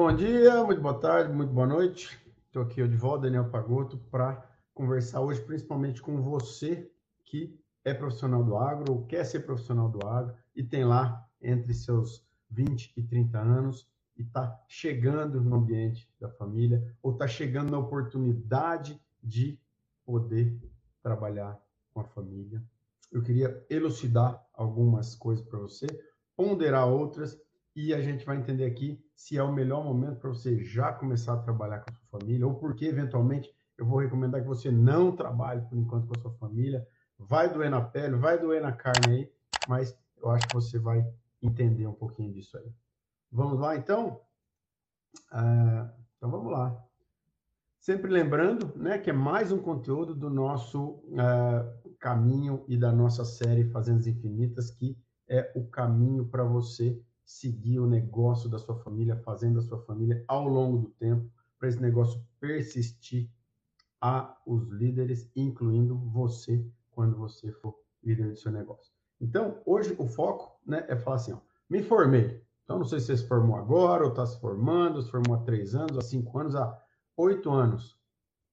bom dia, muito boa tarde, muito boa noite. Estou aqui de volta, Daniel Pagotto, para conversar hoje principalmente com você que é profissional do agro ou quer ser profissional do agro e tem lá entre seus 20 e 30 anos e está chegando no ambiente da família ou está chegando na oportunidade de poder trabalhar com a família. Eu queria elucidar algumas coisas para você, ponderar outras e a gente vai entender aqui se é o melhor momento para você já começar a trabalhar com a sua família ou porque eventualmente eu vou recomendar que você não trabalhe por enquanto com a sua família. Vai doer na pele, vai doer na carne aí, mas eu acho que você vai entender um pouquinho disso aí. Vamos lá, então? Ah, então, vamos lá. Sempre lembrando né, que é mais um conteúdo do nosso uh, caminho e da nossa série Fazendas Infinitas, que é o caminho para você seguir o negócio da sua família, fazendo a sua família ao longo do tempo, para esse negócio persistir a os líderes, incluindo você, quando você for líder do seu negócio. Então, hoje o foco né, é falar assim, ó, me formei. Então, não sei se você se formou agora, ou está se formando, se formou há três anos, há cinco anos, há oito anos,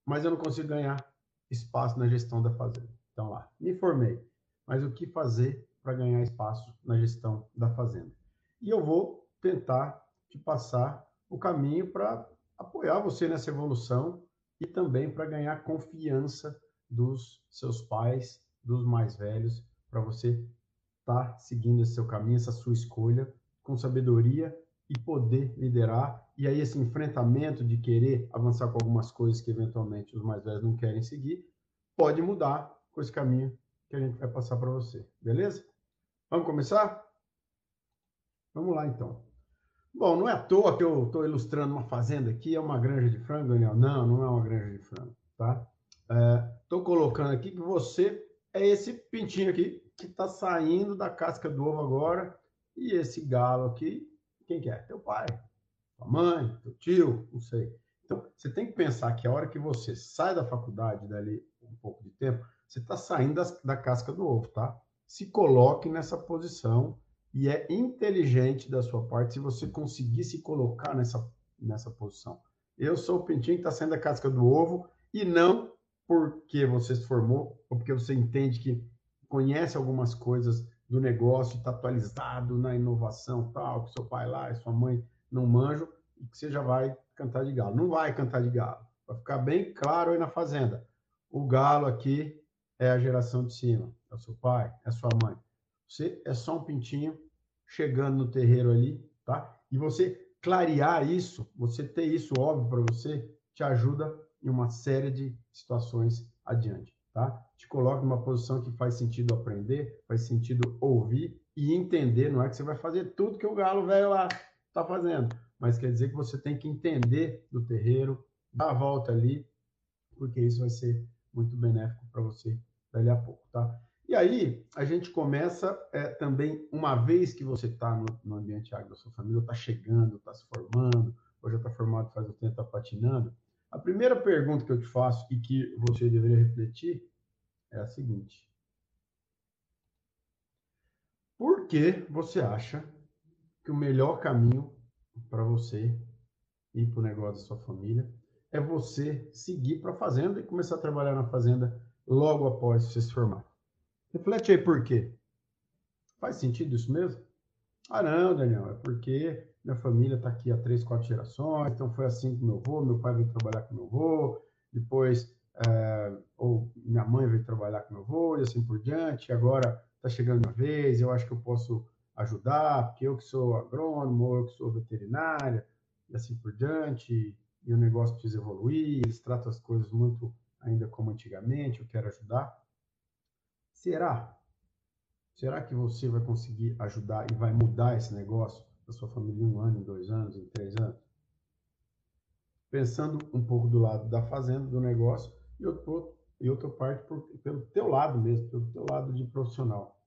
mas eu não consigo ganhar espaço na gestão da fazenda. Então, lá, me formei, mas o que fazer para ganhar espaço na gestão da fazenda? E eu vou tentar te passar o caminho para apoiar você nessa evolução e também para ganhar confiança dos seus pais, dos mais velhos, para você estar tá seguindo esse seu caminho, essa sua escolha, com sabedoria e poder liderar. E aí, esse enfrentamento de querer avançar com algumas coisas que eventualmente os mais velhos não querem seguir, pode mudar com esse caminho que a gente vai passar para você. Beleza? Vamos começar? Vamos lá, então. Bom, não é à toa que eu estou ilustrando uma fazenda aqui, é uma granja de frango, Daniel? Não, não é uma granja de frango, tá? Estou é, colocando aqui que você é esse pintinho aqui que está saindo da casca do ovo agora e esse galo aqui, quem que é? Teu pai, tua mãe, teu tio, não sei. Então, você tem que pensar que a hora que você sai da faculdade, dali um pouco de tempo, você está saindo das, da casca do ovo, tá? Se coloque nessa posição e é inteligente da sua parte se você conseguir se colocar nessa, nessa posição. Eu sou o pintinho que está saindo da casca do ovo e não porque você se formou ou porque você entende que conhece algumas coisas do negócio, está atualizado na inovação, tal, que seu pai lá e sua mãe não manjam, e que você já vai cantar de galo. Não vai cantar de galo. Vai ficar bem claro aí na fazenda. O galo aqui é a geração de cima. É o seu pai, é a sua mãe. Você é só um pintinho chegando no terreiro ali, tá? E você clarear isso, você ter isso óbvio para você, te ajuda em uma série de situações adiante tá? Te coloca numa posição que faz sentido aprender, faz sentido ouvir e entender. Não é que você vai fazer tudo que o galo velho lá está fazendo, mas quer dizer que você tem que entender do terreiro, dar a volta ali, porque isso vai ser muito benéfico para você dali a pouco, tá? E aí, a gente começa é, também, uma vez que você está no, no, ambiente agro da sua família, está chegando, está se formando, ou já está formado faz um tempo, está patinando, a primeira pergunta que eu te faço e que você deveria refletir é a seguinte: Por que você acha que o melhor caminho para você ir para o negócio da sua família é você seguir para a fazenda e começar a trabalhar na fazenda logo após você se formar? Reflete aí por quê. Faz sentido isso mesmo? Ah, não, Daniel, é porque minha família está aqui há três, quatro gerações, então foi assim com meu avô, meu pai veio trabalhar com meu avô, depois, é, ou minha mãe veio trabalhar com meu avô, e assim por diante, agora está chegando minha vez, eu acho que eu posso ajudar, porque eu que sou agrônomo, eu que sou veterinária, e assim por diante, e o negócio precisa evoluir, eles tratam as coisas muito ainda como antigamente, eu quero ajudar. Será? Será que você vai conseguir ajudar e vai mudar esse negócio? da sua família em um ano, em dois anos, em três anos? Pensando um pouco do lado da fazenda, do negócio, e outro, e outra parte por, pelo teu lado mesmo, pelo teu lado de profissional.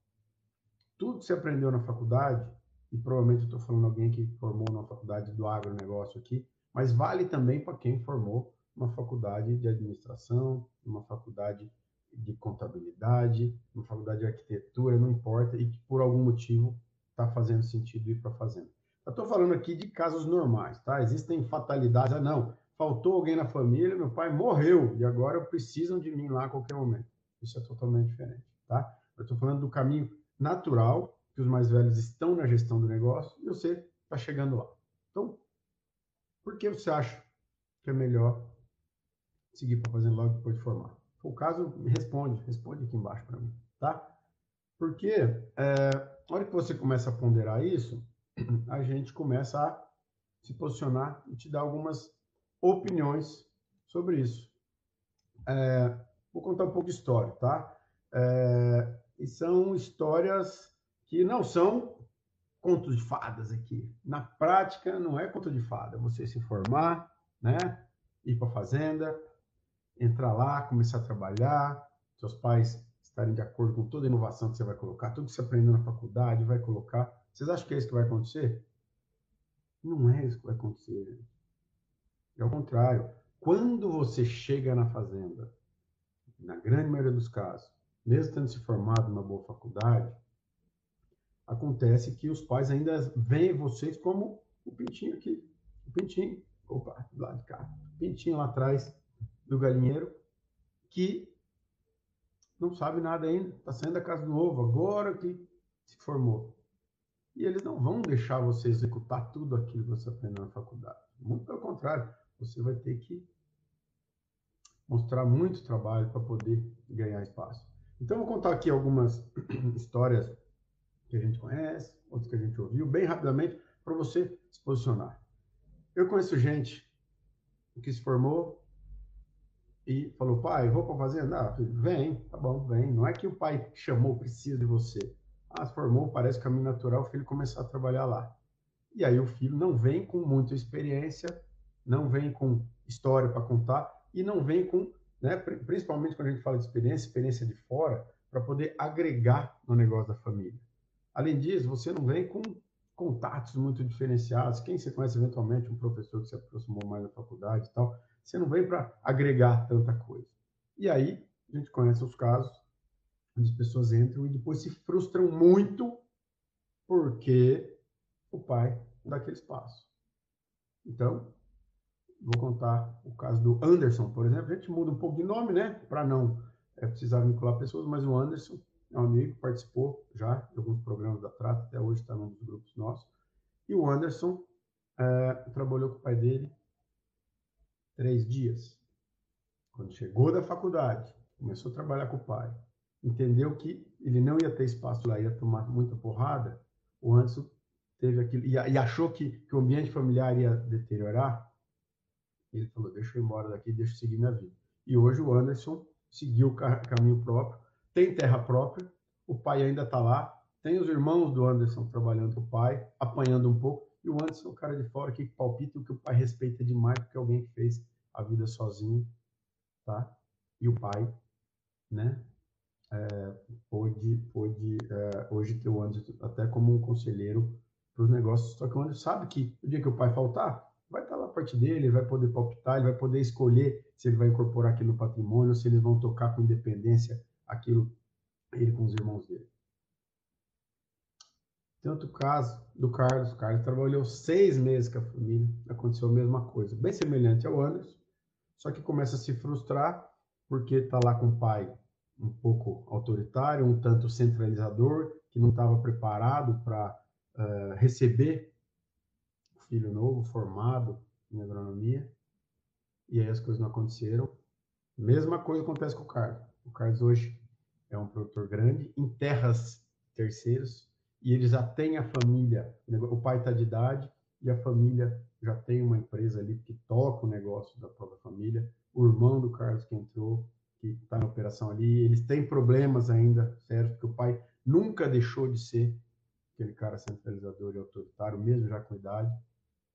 Tudo que você aprendeu na faculdade, e provavelmente eu estou falando alguém que formou na faculdade do agronegócio aqui, mas vale também para quem formou uma faculdade de administração, uma faculdade de contabilidade, uma faculdade de arquitetura, não importa, e que por algum motivo está fazendo sentido ir para a fazenda. Eu estou falando aqui de casos normais, tá? Existem fatalidades. Ah, não, faltou alguém na família, meu pai morreu e agora precisam de mim lá a qualquer momento. Isso é totalmente diferente, tá? Eu estou falando do caminho natural, que os mais velhos estão na gestão do negócio e você está chegando lá. Então, por que você acha que é melhor seguir para fazer logo depois de formar? O caso, responde, responde aqui embaixo para mim, tá? Porque é, na hora que você começa a ponderar isso, a gente começa a se posicionar e te dar algumas opiniões sobre isso. É, vou contar um pouco de história, tá? É, e são histórias que não são contos de fadas aqui. Na prática, não é conto de fada. Você se formar, né? Ir para fazenda, entrar lá, começar a trabalhar, seus pais estarem de acordo com toda a inovação que você vai colocar, tudo que você aprendeu na faculdade, vai colocar. Vocês acham que é isso que vai acontecer? Não é isso que vai acontecer. É o contrário. Quando você chega na fazenda, na grande maioria dos casos, mesmo tendo se formado numa boa faculdade, acontece que os pais ainda veem vocês como o pintinho aqui. O pintinho, opa, do lado de cá. O pintinho lá atrás do galinheiro, que não sabe nada ainda, está saindo da casa do ovo, agora que se formou. E eles não vão deixar você executar tudo aquilo que você aprendeu na faculdade. Muito pelo contrário, você vai ter que mostrar muito trabalho para poder ganhar espaço. Então, vou contar aqui algumas histórias que a gente conhece, outras que a gente ouviu, bem rapidamente, para você se posicionar. Eu conheço gente que se formou e falou, pai, vou para a fazenda? Ah, vem, tá bom, vem. Não é que o pai chamou, precisa de você. Ah, formou, parece caminho natural, o filho começar a trabalhar lá. E aí o filho não vem com muita experiência, não vem com história para contar e não vem com, né, principalmente quando a gente fala de experiência, experiência de fora, para poder agregar no negócio da família. Além disso, você não vem com contatos muito diferenciados. Quem você conhece eventualmente, um professor que se aproximou mais da faculdade e tal, você não vem para agregar tanta coisa. E aí, a gente conhece os casos onde as pessoas entram e depois se frustram muito porque o pai dá aquele espaço. Então, vou contar o caso do Anderson, por exemplo. A gente muda um pouco de nome, né? Para não é, precisar vincular pessoas, mas o Anderson é um amigo, participou já de alguns programas da Trata, até hoje está num dos grupos nossos. E o Anderson é, trabalhou com o pai dele três dias. Quando chegou da faculdade, começou a trabalhar com o pai, entendeu que ele não ia ter espaço lá, ia tomar muita porrada, o Anderson teve aquilo, e, e achou que, que o ambiente familiar ia deteriorar, ele falou, deixa eu ir embora daqui, deixa eu seguir minha vida. E hoje o Anderson seguiu o caminho próprio, tem terra própria, o pai ainda está lá, tem os irmãos do Anderson trabalhando com o pai, apanhando um pouco, e o Anderson é o cara de fora que palpita o que o pai respeita demais, porque é alguém que fez a vida sozinho, tá? E o pai, né? É, pôde, pôde é, hoje ter o Anderson até como um conselheiro para os negócios, só que o Anderson sabe que o dia que o pai faltar, vai estar lá a parte dele, ele vai poder palpitar, ele vai poder escolher se ele vai incorporar aquilo no patrimônio, se eles vão tocar com independência aquilo, ele com os irmãos dele. Tanto o caso do Carlos, o Carlos trabalhou seis meses com a família, aconteceu a mesma coisa, bem semelhante ao Anderson, só que começa a se frustrar porque está lá com o pai um pouco autoritário, um tanto centralizador, que não estava preparado para uh, eh, receber o filho novo, formado em agronomia, e aí as coisas não aconteceram. Mesma coisa acontece com o Carlos. O Carlos hoje é um produtor grande, em terras terceiros, e ele já tem a família, o pai está de idade, e a família já tem uma empresa ali que toca o negócio da própria família. O irmão do Carlos que entrou, que está na operação ali, eles têm problemas ainda, certo? Porque o pai nunca deixou de ser aquele cara centralizador e autoritário, mesmo já com idade.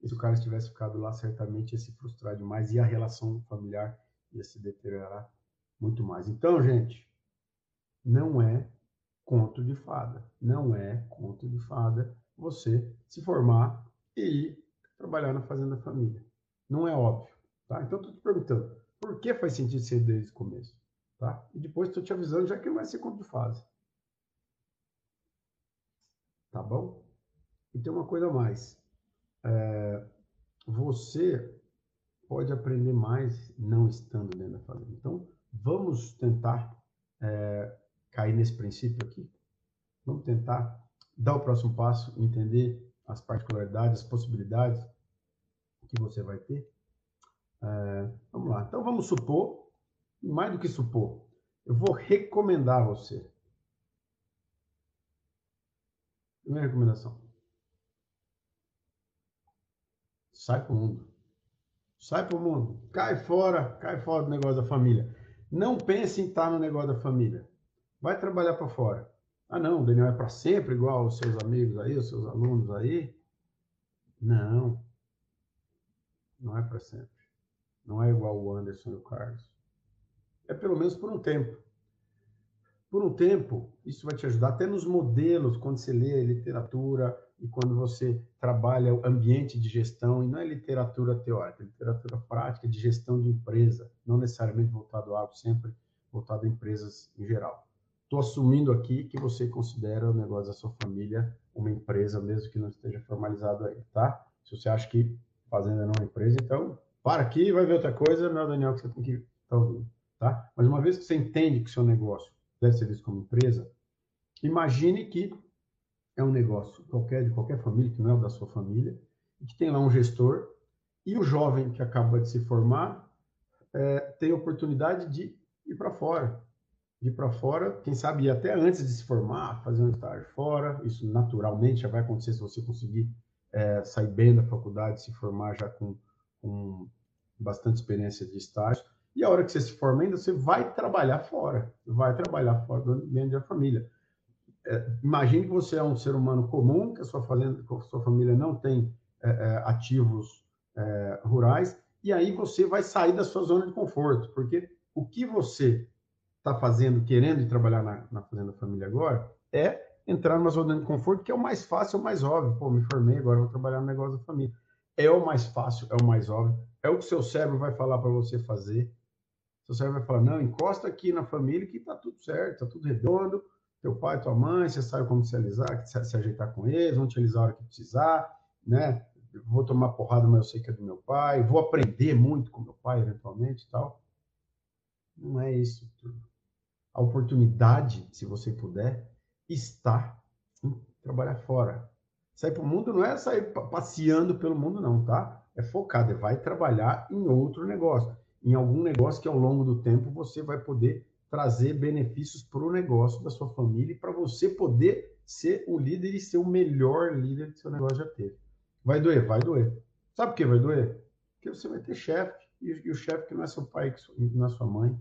E se o Carlos tivesse ficado lá, certamente ia se frustrar demais e a relação familiar ia se deteriorar muito mais. Então, gente, não é conto de fada. Não é conto de fada você se formar e ir trabalhar na Fazenda Família. Não é óbvio. Tá? Então, estou te perguntando, por que faz sentido ser desde o começo? Tá? E depois estou te avisando, já que não vai ser conto de fase. Tá bom? E tem uma coisa a mais. é, você pode aprender mais não estando dentro da família. Então, vamos tentar é, cair nesse princípio aqui. Vamos tentar dar o próximo passo, entender as particularidades, as possibilidades que você vai ter. É, vamos lá. Então, vamos supor, mais do que supor, eu vou recomendar a você. Primeira recomendação. Sai para o mundo. Sai para o mundo. Cai fora, cai fora do negócio da família. Não pense em estar no negócio da família. Vai trabalhar para fora. Ah, não, o Daniel é para sempre igual os seus amigos aí, os seus alunos aí. Não. Não é para sempre. Não é igual o Anderson e o Carlos. É pelo menos por um tempo. Por um tempo, isso vai te ajudar até nos modelos, quando você lê literatura e quando você trabalha o ambiente de gestão, e não é literatura teórica, é literatura prática de gestão de empresa, não necessariamente voltado ao agro, sempre voltado a empresas em geral. Estou assumindo aqui que você considera o negócio da sua família uma empresa, mesmo que não esteja formalizado aí, tá? Se você acha que fazenda não é uma empresa, então para aqui, vai ver outra coisa, não é o Daniel que você tem que estar tá ouvindo, tá? Mas uma vez que você entende que o seu negócio deve ser visto como empresa, imagine que é um negócio qualquer, de qualquer família, que não é o da sua família, e que tem lá um gestor, e o jovem que acaba de se formar é, tem a oportunidade de ir para fora, de ir para fora, quem sabe até antes de se formar, fazer um estágio fora, isso naturalmente já vai acontecer se você conseguir é, sair bem da faculdade, se formar já com, com bastante experiência de estágio, e a hora que você se forma ainda, você vai trabalhar fora, vai trabalhar fora ambiente da família. É, imagine que você é um ser humano comum, que a sua, fazenda, a sua família não tem é, é, ativos é, rurais, e aí você vai sair da sua zona de conforto, porque o que você está fazendo, querendo ir trabalhar na, na fazenda família agora, é entrar numa zona de conforto, que é o mais fácil, é o mais óbvio. Pô, me formei, agora vou trabalhar no negócio da família. É o mais fácil, é o mais óbvio, é o que seu cérebro vai falar para você fazer. Seu cérebro vai falar: não, encosta aqui na família que tá tudo certo, tá tudo redondo. Teu pai, tua mãe, você sabe como se alisar, se, ajeitar com eles, vão te alisar a hora que precisar, né? Vou tomar porrada, mas eu sei que é do meu pai. Vou aprender muito com meu pai, eventualmente e tal. Não é isso tudo. A oportunidade, se você puder, está em trabalhar fora. Sair para o mundo não é sair passeando pelo mundo, não, tá? É focado, é vai trabalhar em outro negócio em algum negócio que ao longo do tempo você vai poder trazer benefícios para o negócio da sua família e para você poder ser o líder e ser o melhor líder que seu negócio já teve. Vai doer? Vai doer. Sabe por que vai doer? Porque você vai ter chefe, e, e o chefe que não é seu pai, que não é sua mãe.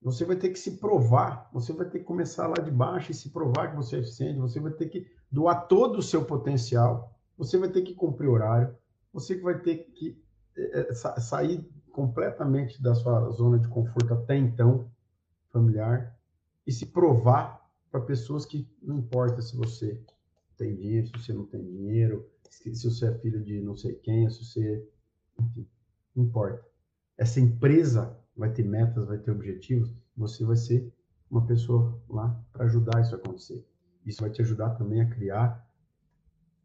Você vai ter que se provar, você vai ter que começar lá de baixo e se provar que você é eficiente, você vai ter que doar todo o seu potencial, você vai ter que cumprir horário, você vai ter que é, sair completamente da sua zona de conforto até então, familiar, e se provar para pessoas que não importa se você tem dinheiro, se você não tem dinheiro, se, se você é filho de não sei quem, se você. Enfim, não importa. Essa empresa vai ter metas, vai ter objetivos, você vai ser uma pessoa lá para ajudar isso a acontecer. Isso vai te ajudar também a criar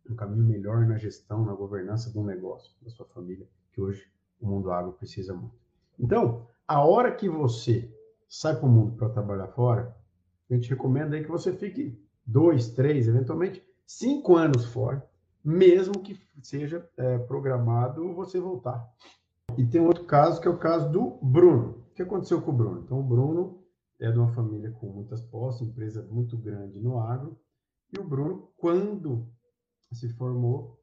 um caminho melhor na gestão, na governança do negócio, da sua família que hoje o mundo agro precisa muito. Então, a hora que você sai para o mundo para trabalhar fora, a gente recomenda aí que você fique dois, três, eventualmente cinco anos fora, mesmo que seja é, programado você voltar. E tem outro caso que é o caso do Bruno. O que aconteceu com o Bruno? Então, o Bruno é de uma família com muitas posses, empresa muito grande no agro, e o Bruno, quando se formou,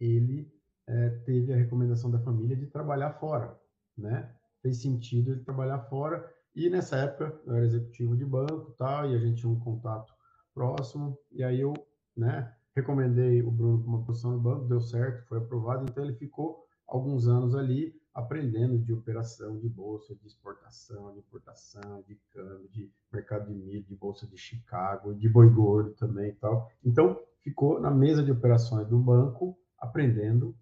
ele é, teve a recomendação da família de trabalhar fora, né? Fez sentido ele trabalhar fora e nessa época eu era executivo de banco, tal, e a gente tinha um contato próximo e aí eu, né, recomendei o Bruno para uma posição no banco, deu certo, foi aprovado, então ele ficou alguns anos ali aprendendo de operação de bolsa, de exportação, de importação, de câmbio, de mercado de milho, de bolsa de Chicago, de boi gordo também e tal. Então, ficou na mesa de operações do banco aprendendo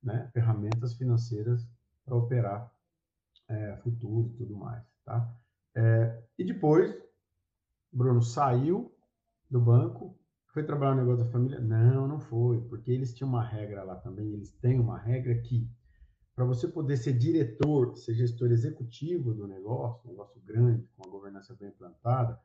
né, ferramentas financeiras para operar é, futuro e tudo mais. Tá? É, e depois, Bruno saiu do banco, Foi trabalhar no negócio da família? Não, não foi, porque eles tinham uma regra lá também, eles têm uma regra que para você poder ser diretor, ser gestor executivo do negócio, um negócio grande, com a governança bem implantada,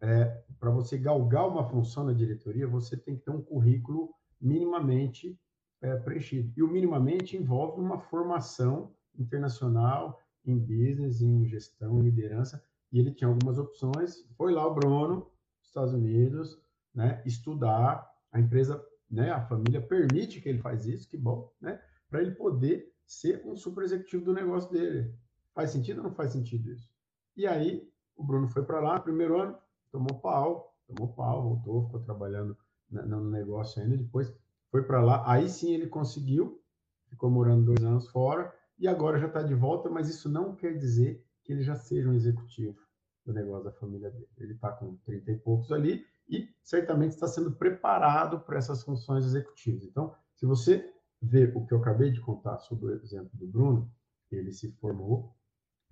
é, para você galgar uma função na diretoria, você tem que ter um currículo minimamente é, preenchido. E o minimamente envolve uma formação internacional em business, em gestão, em liderança, e ele tinha algumas opções. Foi lá o Bruno, Estados Unidos, né, estudar, a empresa, né, a família permite que ele faz isso, que bom, né, para ele poder ser um super executivo do negócio dele. Faz sentido ou não faz sentido isso? E aí, o Bruno foi para lá, primeiro ano, tomou pau, tomou pau, voltou, ficou trabalhando no negócio ainda, depois foi para lá, aí sim ele conseguiu, ficou morando dois anos fora, e agora já está de volta, mas isso não quer dizer que ele já seja um executivo do negócio da família dele. Ele está com 30 e poucos ali e certamente está sendo preparado para essas funções executivas. Então, se você ver o que eu acabei de contar sobre o exemplo do Bruno, ele se formou,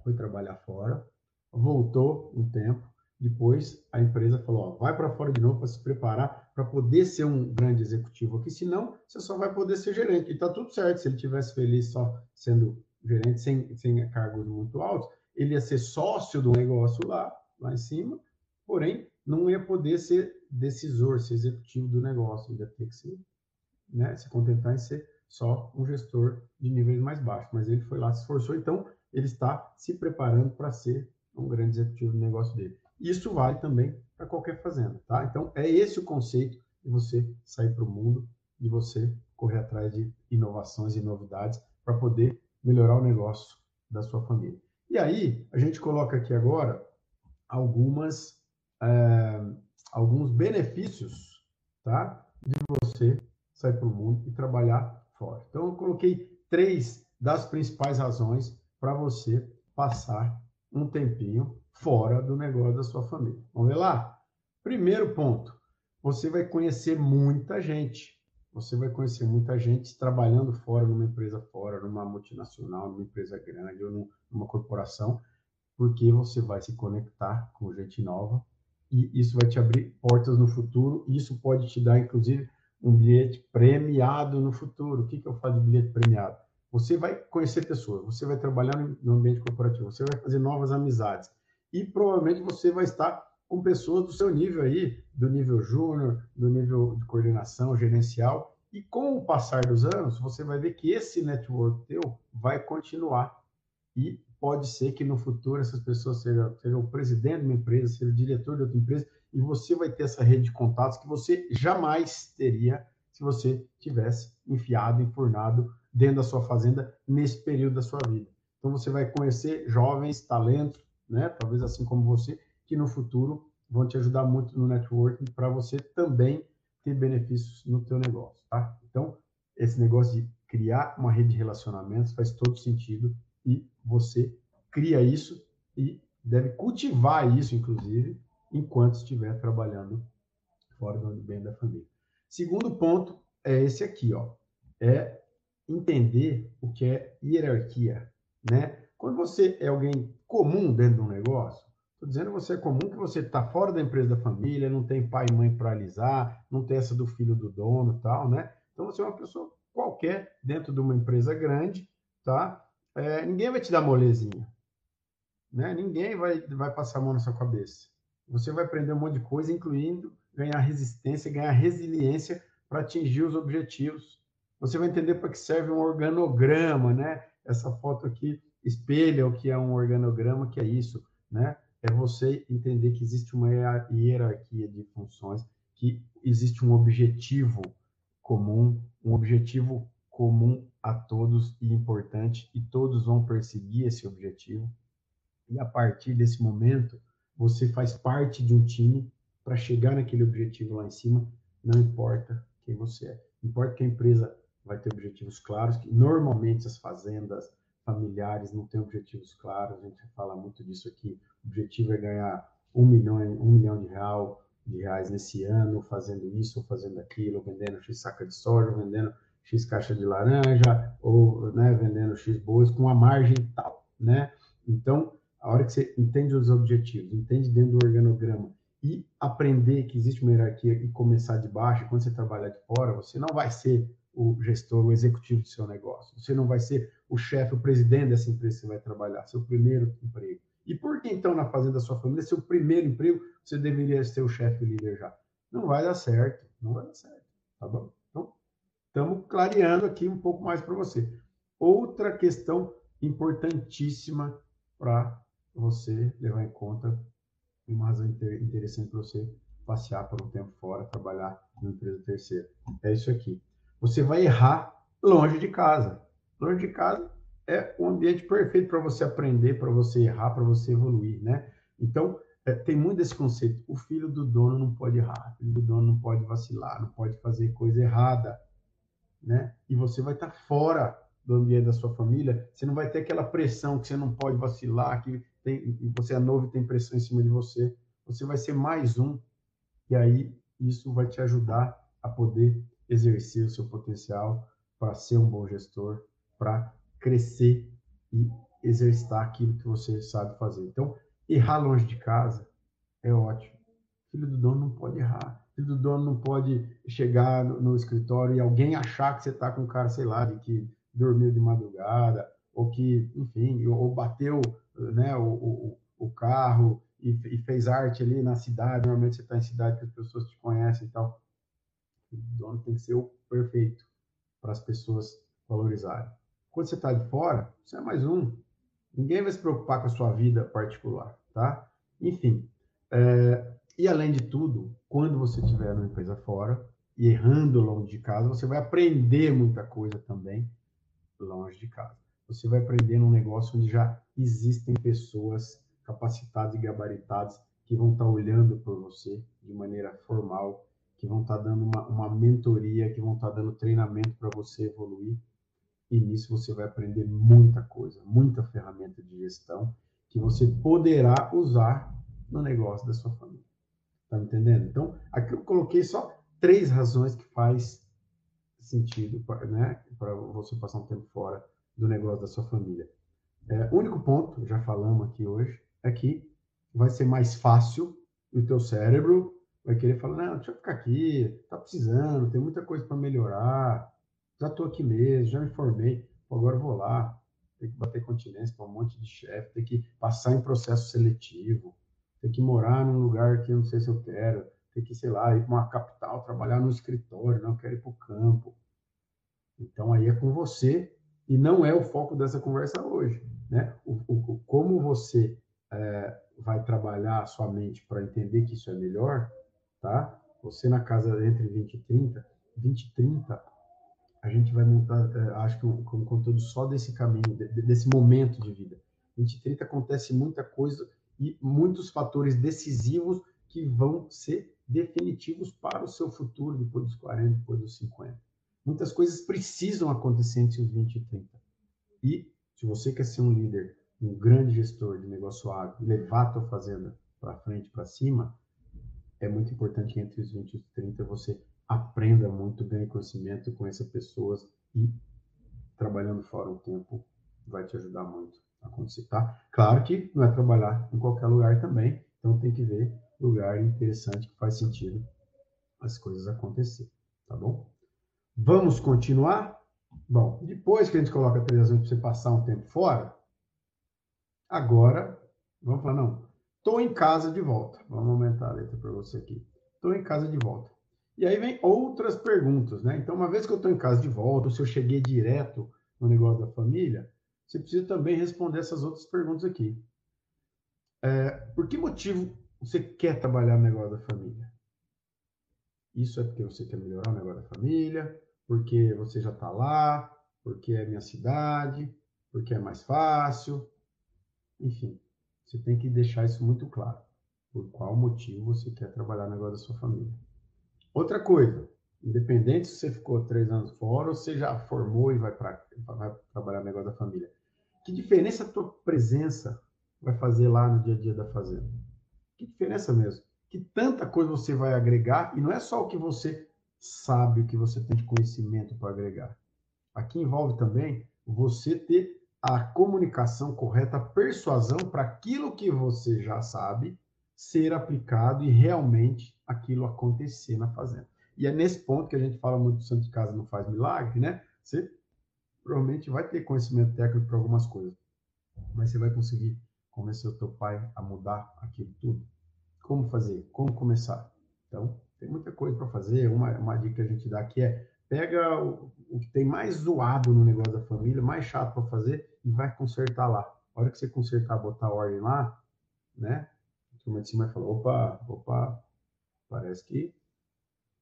foi trabalhar fora, voltou um tempo, depois a empresa falou, ó, vai para fora de novo para se preparar para poder ser um grande executivo aqui, senão você só vai poder ser gerente. E está tudo certo, se ele tivesse feliz só sendo gerente sem, sem cargos muito altos, ele ia ser sócio do negócio lá, lá em cima, porém não ia poder ser decisor, ser executivo do negócio, ia ter que ser, né, se contentar em ser só um gestor de níveis mais baixos. Mas ele foi lá, se esforçou, então ele está se preparando para ser um grande executivo do negócio dele. Isso vale também para qualquer fazenda, tá? Então é esse o conceito de você sair para o mundo, de você correr atrás de inovações e novidades para poder melhorar o negócio da sua família. E aí, a gente coloca aqui agora algumas, é, alguns benefícios tá? de você sair para o mundo e trabalhar fora. Então, eu coloquei três das principais razões para você passar um tempinho fora do negócio da sua família. Vamos ver lá? Primeiro ponto, você vai conhecer muita gente. Você vai conhecer muita gente trabalhando fora, numa empresa fora, numa multinacional, numa empresa grande ou numa corporação, porque você vai se conectar com gente nova e isso vai te abrir portas no futuro. Isso pode te dar, inclusive, um bilhete premiado no futuro. O que, que eu falo de bilhete premiado? Você vai conhecer pessoas, você vai trabalhar no ambiente corporativo, você vai fazer novas amizades e provavelmente você vai estar com pessoas do seu nível aí, do nível júnior, do nível de coordenação gerencial, e com o passar dos anos, você vai ver que esse network teu vai continuar. E pode ser que no futuro essas pessoas sejam, o presidente de uma empresa, seja o diretor de outra empresa, e você vai ter essa rede de contatos que você jamais teria se você tivesse enfiado, enfurnado dentro da sua fazenda nesse período da sua vida. Então você vai conhecer jovens, talentos, né? Talvez assim como você, que no futuro vão te ajudar muito no networking para você também ter benefícios no teu negócio, tá? Então, esse negócio de criar uma rede de relacionamentos faz todo sentido e você cria isso e deve cultivar isso, inclusive, enquanto estiver trabalhando fora do ambiente da família. Segundo ponto é esse aqui, ó, é entender o que é hierarquia, né? Quando você é alguém comum dentro de um negócio, Estou dizendo você é comum que você está fora da empresa da família, não tem pai e mãe para alisar, não tem essa do filho do dono tal, né? Então você é uma pessoa qualquer dentro de uma empresa grande, tá? É, ninguém vai te dar molezinha, né? Ninguém vai, vai passar a mão na sua cabeça. Você vai aprender um monte de coisa, incluindo ganhar resistência, ganhar resiliência para atingir os objetivos. Você vai entender para que serve um organograma, né? Essa foto aqui espelha o que é um organograma, que é isso, né? é você entender que existe uma hierarquia de funções, que existe um objetivo comum, um objetivo comum a todos e importante, e todos vão perseguir esse objetivo. E a partir desse momento, você faz parte de um time para chegar naquele objetivo lá em cima, não importa quem você é. Importa que a empresa vai ter objetivos claros, que normalmente as fazendas familiares não têm objetivos claros, a gente fala muito disso aqui, o objetivo é ganhar um milhão, um milhão de, real, de reais nesse ano, fazendo isso ou fazendo aquilo, vendendo X saca de soja, vendendo X caixa de laranja, ou né, vendendo X bois com a margem tal, né? Então, a hora que você entende os objetivos, entende dentro do organograma e aprender que existe uma hierarquia e começar de baixo, quando você trabalhar de fora, você não vai ser o gestor, o executivo do seu negócio. Você não vai ser o chefe, o presidente dessa empresa que você vai trabalhar, seu primeiro emprego. E por que então na fazenda da sua família, seu primeiro emprego, você deveria ser o chefe, o líder já? Não vai dar certo, não vai dar certo, tá bom? Estamos clareando aqui um pouco mais para você. Outra questão importantíssima para você levar em conta, uma razão interessante para você passear por um tempo fora, trabalhar numa empresa terceira. É isso aqui. Você vai errar longe de casa. Longe de casa é o ambiente perfeito para você aprender, para você errar, para você evoluir, né? Então, é, tem muito esse conceito. O filho do dono não pode errar, o filho do dono não pode vacilar, não pode fazer coisa errada, né? E você vai estar fora do ambiente da sua família, você não vai ter aquela pressão que você não pode vacilar, que tem, você é novo e tem pressão em cima de você. Você vai ser mais um, e aí isso vai te ajudar a poder exercer o seu potencial para ser um bom gestor, para crescer e exercitar aquilo que você sabe fazer. Então, errar longe de casa é ótimo. Filho do dono não pode errar. Filho do dono não pode chegar no, escritório e alguém achar que você está com um cara, sei lá, de que dormiu de madrugada, ou que, enfim, ou bateu né, o, o, o carro e, e, fez arte ali na cidade. Normalmente você está em cidade que as pessoas te conhecem e tal. O dono tem que ser o perfeito para as pessoas valorizarem. Quando você está de fora, você é mais um. Ninguém vai se preocupar com a sua vida particular, tá? Enfim, é, e além de tudo, quando você estiver numa empresa fora e errando longe de casa, você vai aprender muita coisa também longe de casa. Você vai aprender num negócio onde já existem pessoas capacitadas e gabaritadas que vão estar olhando por você de maneira formal, que vão estar dando uma, uma mentoria, que vão estar dando treinamento para você evoluir e nisso você vai aprender muita coisa, muita ferramenta de gestão que você poderá usar no negócio da sua família. Tá entendendo? Então, aqui eu coloquei só três razões que faz sentido né, para você passar um tempo fora do negócio da sua família. É, único ponto, já falamos aqui hoje, é que vai ser mais fácil o teu cérebro vai querer falar, não, deixa eu ficar aqui, tá precisando, tem muita coisa para melhorar, já estou aqui mesmo, já me formei, agora vou lá, tem que bater continência para um monte de chefe, tem que passar em processo seletivo, tem que morar num lugar que eu não sei se eu quero, tem que, sei lá, ir para uma capital, trabalhar no escritório, não quero ir para o campo. Então aí é com você e não é o foco dessa conversa hoje, né? O, o como você é, vai trabalhar a sua mente para entender que isso é melhor, tá? Você na casa entre 20 e 30, 20 e 30 a gente vai montar, é, acho que um, um, conteúdo só desse caminho, desse momento de vida. 2030 acontece muita coisa e muitos fatores decisivos que vão ser definitivos para o seu futuro depois dos 40, depois dos 50. Muitas coisas precisam acontecer entre os 20 e 30. E se você quer ser um líder, um grande gestor de negócio agro, levar a tua fazenda para frente, para cima, é muito importante que entre os 20 e os 30 você aprenda muito, ganhe conhecimento, conheça pessoas e trabalhando fora um tempo vai te ajudar muito acontecer, tá? Claro que não é trabalhar em qualquer lugar também, então tem que ver lugar interessante que faz sentido as coisas acontecer, tá bom? Vamos continuar? Bom, depois que a gente coloca três razões para você passar um tempo fora, agora, vamos falar, não, estou em casa de volta. Vamos aumentar a letra para você aqui. Estou em casa de volta. E aí vem outras perguntas, né? Então, uma vez que eu estou em casa de volta, se eu cheguei direto no negócio da família, você precisa também responder essas outras perguntas aqui. É, por que motivo você quer trabalhar no negócio da família? Isso é porque você quer melhorar o negócio da família, porque você já está lá, porque é minha cidade, porque é mais fácil. Enfim, você tem que deixar isso muito claro. Por qual motivo você quer trabalhar no negócio da sua família? Outra coisa, independente se você ficou três anos fora ou você já formou e vai, pra, vai trabalhar no negócio da família, que diferença a tua presença vai fazer lá no dia a dia da fazenda? Que diferença mesmo? Que tanta coisa você vai agregar e não é só o que você sabe, o que você tem de conhecimento para agregar. Aqui envolve também você ter a comunicação correta, a persuasão para aquilo que você já sabe ser aplicado e realmente aquilo acontecer na fazenda. E é nesse ponto que a gente fala muito do santo de casa não faz milagre, né? Você provavelmente vai ter conhecimento técnico para algumas coisas, mas você vai conseguir convencer o teu pai a mudar aquilo tudo. Como fazer? Como começar? Então, tem muita coisa para fazer. Uma, uma dica que a gente dá aqui é pega o, o que tem mais zoado no negócio da família, mais chato para fazer e vai consertar lá. A hora que você consertar, botar ordem lá, né? A turma de cima vai falar, opa, opa, parece que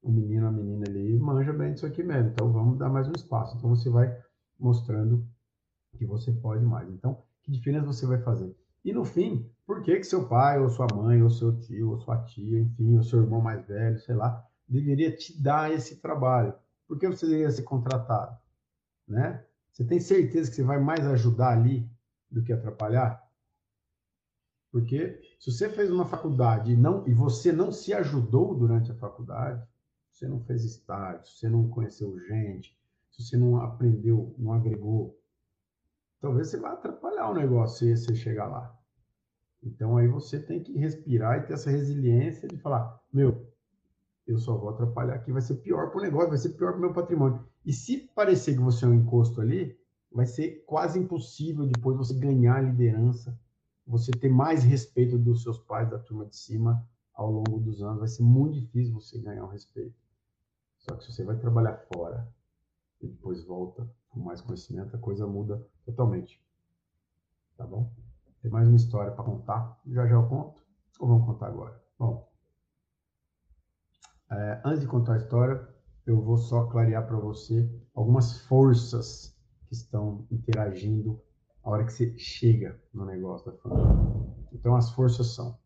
o menino, a menina ali manja bem disso aqui mesmo. Então vamos dar mais um espaço. Então você vai mostrando que você pode mais. Então, que diferença você vai fazer? E no fim, por que que seu pai, ou sua mãe, ou seu tio, ou sua tia, enfim, ou seu irmão mais velho, sei lá, deveria te dar esse trabalho? Por que você deveria ser contratado? Né? Você tem certeza que você vai mais ajudar ali do que atrapalhar? Porque se você fez uma faculdade e, não, e você não se ajudou durante a faculdade, você não fez estágio, você não conheceu gente, se você não aprendeu, não agregou, talvez você vá atrapalhar o negócio se você chegar lá. Então aí você tem que respirar e ter essa resiliência de falar, meu, eu só vou atrapalhar aqui, vai ser pior para o negócio, vai ser pior para o meu patrimônio. E se parecer que você é um encosto ali, vai ser quase impossível depois você ganhar a liderança, você ter mais respeito dos seus pais, da turma de cima, ao longo dos anos. Vai ser muito difícil você ganhar o respeito. Só que se você vai trabalhar fora e depois volta com mais conhecimento, a coisa muda totalmente. Tá bom? Tem mais uma história para contar. Já já eu conto. Ou vamos contar agora? Bom, é, antes de contar a história, eu vou só clarear para você algumas forças que estão interagindo a hora que você chega no negócio da família. Então, as forças são: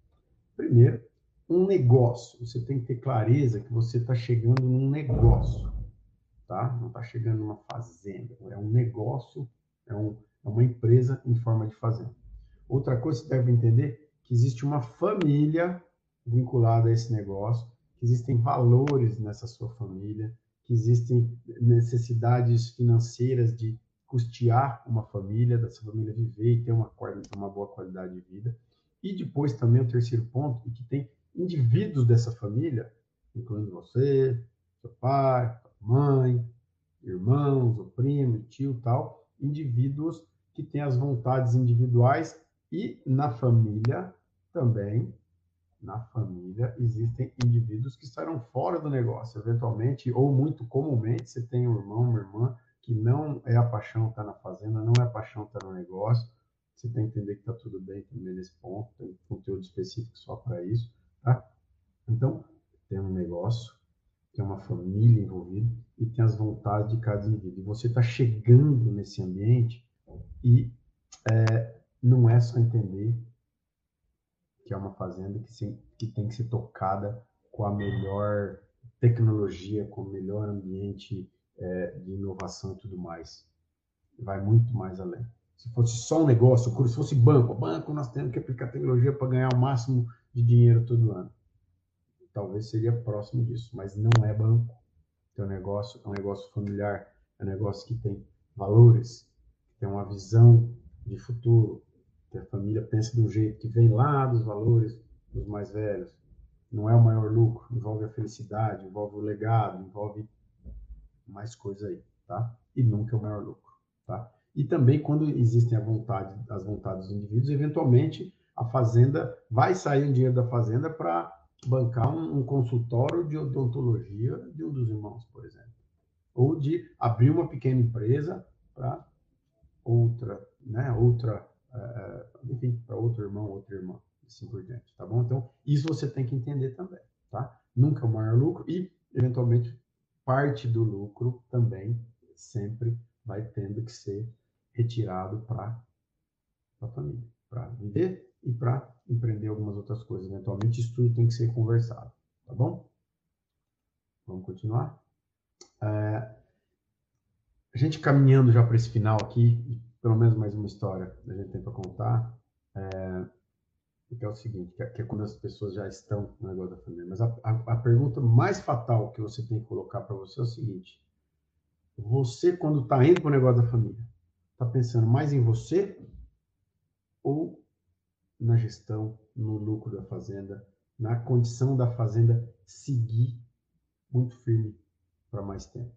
primeiro, um negócio. Você tem que ter clareza que você está chegando num negócio, tá? Não está chegando numa fazenda. É um negócio, é, um, é uma empresa em forma de fazenda. Outra coisa que você deve entender que existe uma família vinculada a esse negócio, que existem valores nessa sua família, que existem necessidades financeiras de custear uma família, dessa família viver e ter uma, uma boa qualidade de vida. E depois também o terceiro ponto, que tem indivíduos dessa família, incluindo você, seu pai, mãe, irmãos, o primo, tio, tal, indivíduos que têm as vontades individuais e na família também, na família existem indivíduos que estarão fora do negócio, eventualmente ou muito comumente, você tem um irmão, uma irmã que não é a paixão tá na fazenda, não é a paixão tá no negócio. Você tem que entender que está tudo bem também nesse ponto, tem conteúdo específico só para isso. Tá? Então, tem um negócio, tem uma família envolvida e tem as vontades de cada indivíduo. E você está chegando nesse ambiente e é, não é só entender que é uma fazenda que, se, que tem que ser tocada com a melhor tecnologia, com o melhor ambiente é, de inovação e tudo mais. Vai muito mais além. Se fosse só um negócio, se fosse banco, banco nós temos que aplicar tecnologia para ganhar o máximo de dinheiro todo ano. Talvez seria próximo disso, mas não é banco. É um negócio, é um negócio familiar, é um negócio que tem valores, que tem uma visão de futuro, que a família pensa de um jeito que vem lá dos valores dos mais velhos. Não é o maior lucro, envolve a felicidade, envolve o legado, envolve mais coisa aí, tá? E nunca é o maior lucro, tá? E também quando existem a vontade, as vontades dos indivíduos, eventualmente a fazenda vai sair um dinheiro da fazenda para bancar um, um, consultório de odontologia de um dos irmãos, por exemplo, ou de abrir uma pequena empresa para outra, né, outra, é, enfim, para outro irmão, outra irmã, assim por diante, tá bom? Então, isso você tem que entender também, tá? Nunca é o maior lucro e, eventualmente, parte do lucro também sempre vai tendo que ser retirado para a família, para viver e para empreender algumas outras coisas. Eventualmente, isso tudo tem que ser conversado, tá bom? Vamos continuar? É, a gente caminhando já para esse final aqui, pelo menos mais uma história a gente tem para contar, é, que é o seguinte, é, que é, quando as pessoas já estão no negócio da família. Mas a, a, a pergunta mais fatal que você tem que colocar para você é o seguinte, você, quando está indo para o negócio da família, está pensando mais em você ou na gestão no lucro da fazenda, na condição da fazenda seguir muito firme para mais tempo.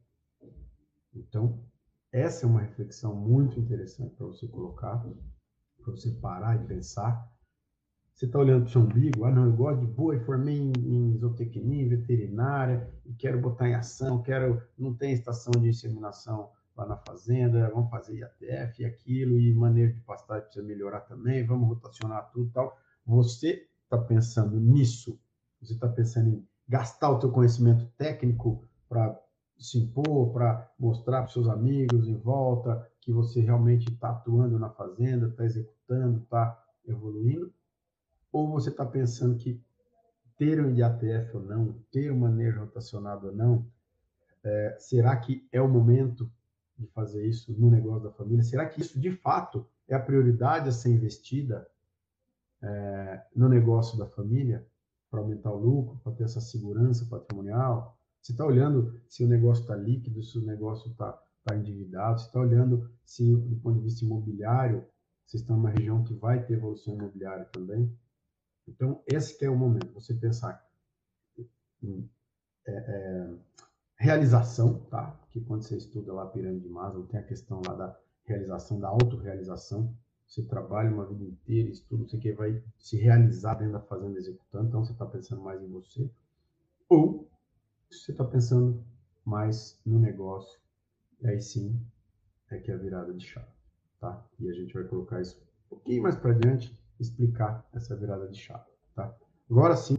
Então, essa é uma reflexão muito interessante para você colocar, para você parar e pensar. Você está olhando para o seu umbigo, ah, não, eu gosto de boi, formei em, em zootecnia, veterinária, quero botar em ação, quero, não tem estação de inseminação lá na fazenda, vamos fazer IATF e aquilo, e manejo de pastagem precisa melhorar também, vamos rotacionar tudo e tal. Você está pensando nisso, você está pensando em gastar o teu conhecimento técnico para se impor, para mostrar para seus amigos em volta que você realmente está atuando na fazenda, está executando, está evoluindo? Ou você está pensando que ter um IATF ou não, ter um manejo rotacionado ou não, é, será que é o momento de fazer isso no negócio da família? Será que isso de fato é a prioridade a ser investida é, no negócio da família para aumentar o lucro, para ter essa segurança patrimonial? Você está olhando se o negócio está líquido, se o negócio está tá endividado, você está olhando se, do ponto de vista imobiliário, vocês estão numa região que vai ter evolução imobiliária também. Então, esse é o momento, você pensar em é, é, realização, tá? Porque quando você estuda lá a pirâmide de Maslow, tem a questão lá da realização, da autorrealização. Você trabalha uma vida inteira, estuda, não sei o que, vai se realizar dentro da fazenda executando, então você está pensando mais em você. Ou você está pensando mais no negócio, aí sim é que é a virada de chave, tá? E a gente vai colocar isso um pouquinho mais para diante, explicar essa virada de chave, tá? Agora sim,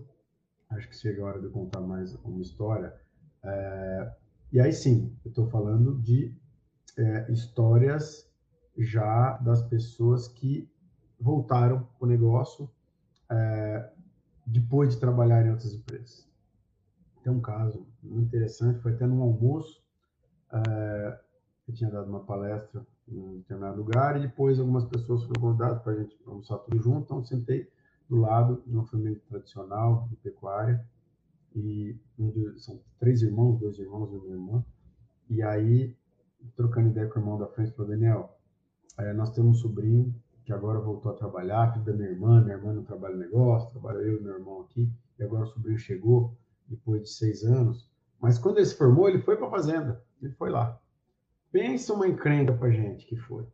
acho que chega a hora de eu contar mais uma história. É, e aí sim, eu estou falando de é, histórias já das pessoas que voltaram para o negócio é, depois de trabalhar em outras empresas. Tem um caso muito interessante, foi até num almoço, é, eu tinha dado uma palestra em um determinado lugar e depois algumas pessoas foram convidadas para a gente almoçar tudo junto, então sentei do lado de uma família tradicional de pecuária e um de, são três irmãos, dois irmãos e uma irmã, e aí trocando ideia com o irmão da frente, falou, Daniel, é, nós temos um sobrinho que agora voltou a trabalhar, filho da minha irmã, minha irmã não trabalha negócio, trabalha eu e meu irmão aqui, e agora o sobrinho chegou, depois de seis anos. Mas quando ele se formou, ele foi para a fazenda. Ele foi lá. Pensa uma encrenca para gente que foi.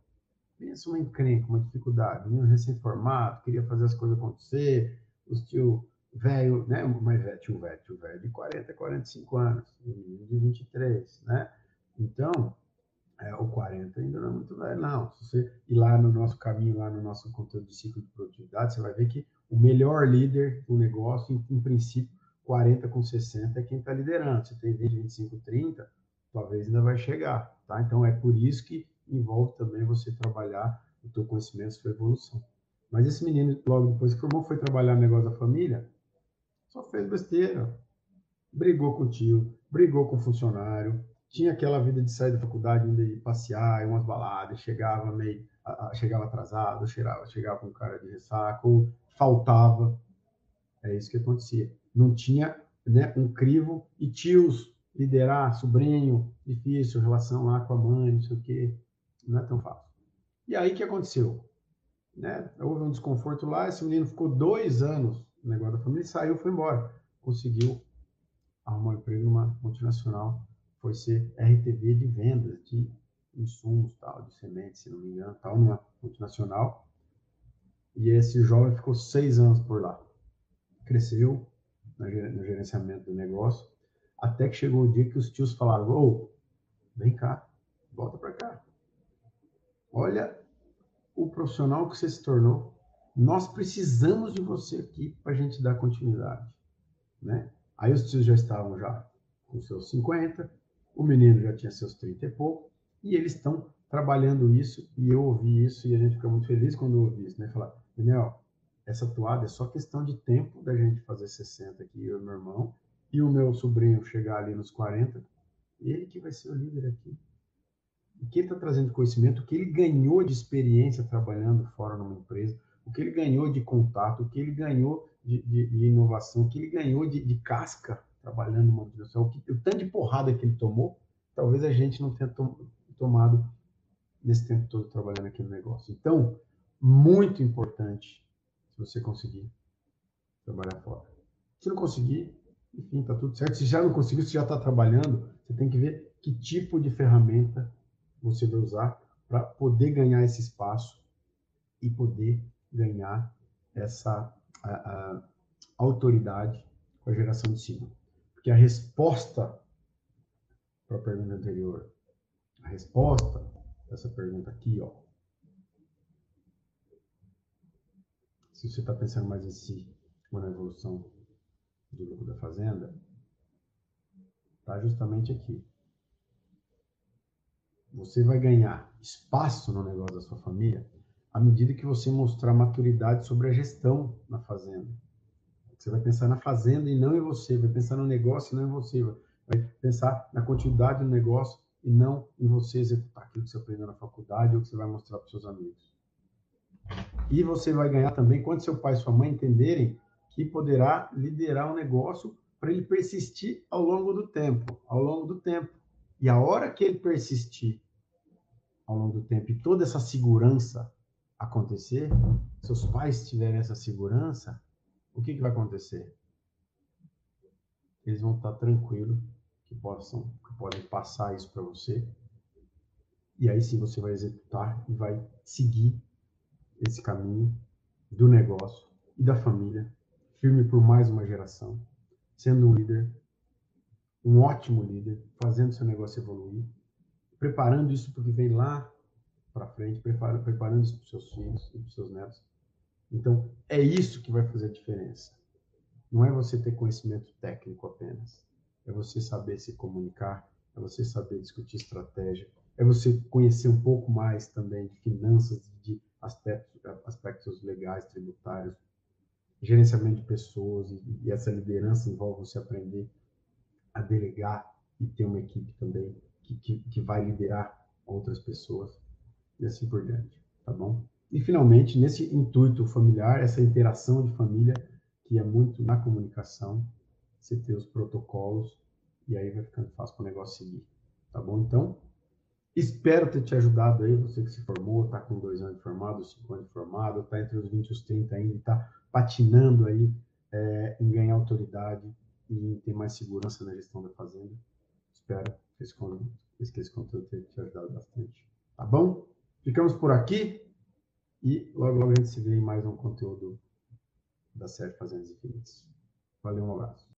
Pensa uma encrenca, uma dificuldade. Menino recém-formado, queria fazer as coisas acontecer. Os tio velho, né? Mais velho, tio velho, tio velho de 40, 45 anos. Menino de 23, né? Então, é, o 40 ainda não é muito velho, não. Se você ir lá no nosso caminho, lá no nosso conteúdo de ciclo de produtividade, você vai ver que o melhor líder do negócio, em, em princípio, 40 com 60 é quem está liderando. Se tem 20, 25, 30, talvez ainda vai chegar, tá? Então é por isso que envolve também você trabalhar o teu conhecimento, sua evolução. Mas esse menino, logo depois que formou, foi trabalhar no negócio da família, só fez besteira. Brigou com o tio, brigou com o funcionário, tinha aquela vida de sair da faculdade, ir passear, umas baladas, chegava meio, chegava atrasado, chegava, chegava com cara de ressaca, ou faltava. É isso que acontecia não tinha né, um crivo e tios liderar, sobrinho, difícil, relação lá com a mãe, não sei o quê, não é tão fácil. E aí o que aconteceu? Né? Houve um desconforto lá, esse menino ficou dois anos no negócio da família, saiu, foi embora. Conseguiu arrumar um emprego numa multinacional, foi ser RTV de vendas de insumos, tal, de sementes, se não me engano, tal, numa multinacional. E esse jovem ficou seis anos por lá. Cresceu, no gerenciamento do negócio, até que chegou o dia que os tios falaram: Ô, vem cá, volta para cá. Olha o profissional que você se tornou. Nós precisamos de você aqui para a gente dar continuidade. Né? Aí os tios já estavam já com seus 50, o menino já tinha seus 30 e pouco, e eles estão trabalhando isso, e eu ouvi isso, e a gente fica muito feliz quando ouvi isso, né? Falar, Daniel, essa toada é só questão de tempo da gente fazer 60 aqui, eu e meu irmão, e o meu sobrinho chegar ali nos 40, ele que vai ser o líder aqui. O que ele está trazendo conhecimento, o que ele ganhou de experiência trabalhando fora numa empresa, o que ele ganhou de contato, o que ele ganhou de, de, de inovação, o que ele ganhou de, de casca trabalhando numa organização, o, que, o tanto de porrada que ele tomou, talvez a gente não tenha tom, tomado nesse tempo todo trabalhando aqui no negócio. Então, muito importante se você conseguir trabalhar fora. Se não conseguir, enfim, tá tudo certo. Se já não conseguiu, se já está trabalhando, você tem que ver que tipo de ferramenta você vai usar para poder ganhar esse espaço e poder ganhar essa a, a, autoridade com a geração de cima. Porque a resposta para a pergunta anterior, a resposta dessa pergunta aqui, ó, se você está pensando mais em si, na evolução do lucro da fazenda, está justamente aqui. Você vai ganhar espaço no negócio da sua família à medida que você mostrar maturidade sobre a gestão na fazenda. Você vai pensar na fazenda e não em você, vai pensar no negócio e não em você, vai pensar na continuidade do negócio e não em você executar aquilo que você aprendeu na faculdade ou que você vai mostrar para seus amigos. E você vai ganhar também quando seu pai e sua mãe entenderem que poderá liderar um negócio para ele persistir ao longo do tempo, ao longo do tempo. E a hora que ele persistir ao longo do tempo e toda essa segurança acontecer, seus pais tiverem essa segurança, o que, que vai acontecer? Eles vão estar tranquilos que possam que podem passar isso para você. E aí sim você vai executar e vai seguir esse caminho do negócio e da família, firme por mais uma geração, sendo um líder, um ótimo líder, fazendo seu negócio evoluir, preparando isso para o que vem lá para frente, preparando, preparando isso para os seus filhos e para os seus netos. Então, é isso que vai fazer a diferença. Não é você ter conhecimento técnico apenas. É você saber se comunicar, é você saber discutir estratégia, é você conhecer um pouco mais também de finanças, de aspectos, aspectos legais, tributários, gerenciamento de pessoas, e, e essa liderança envolve você aprender a delegar e ter uma equipe também que, que, que vai liderar outras pessoas e assim por diante, tá bom? E finalmente, nesse intuito familiar, essa interação de família, que é muito na comunicação, você ter os protocolos e aí vai ficando fácil para o negócio seguir, tá bom? Então, espero ter te ajudado aí, você que se formou, está com dois anos de formado, cinco anos de formado, está entre os 20 e os 30 ainda, está patinando aí é, em ganhar autoridade e em ter mais segurança na gestão da fazenda. Espero que que esse conteúdo tenha te ajudado bastante, tá bom? Ficamos por aqui e logo, logo a gente se vê em mais um conteúdo da série Fazendas Infinitas. Valeu, um abraço.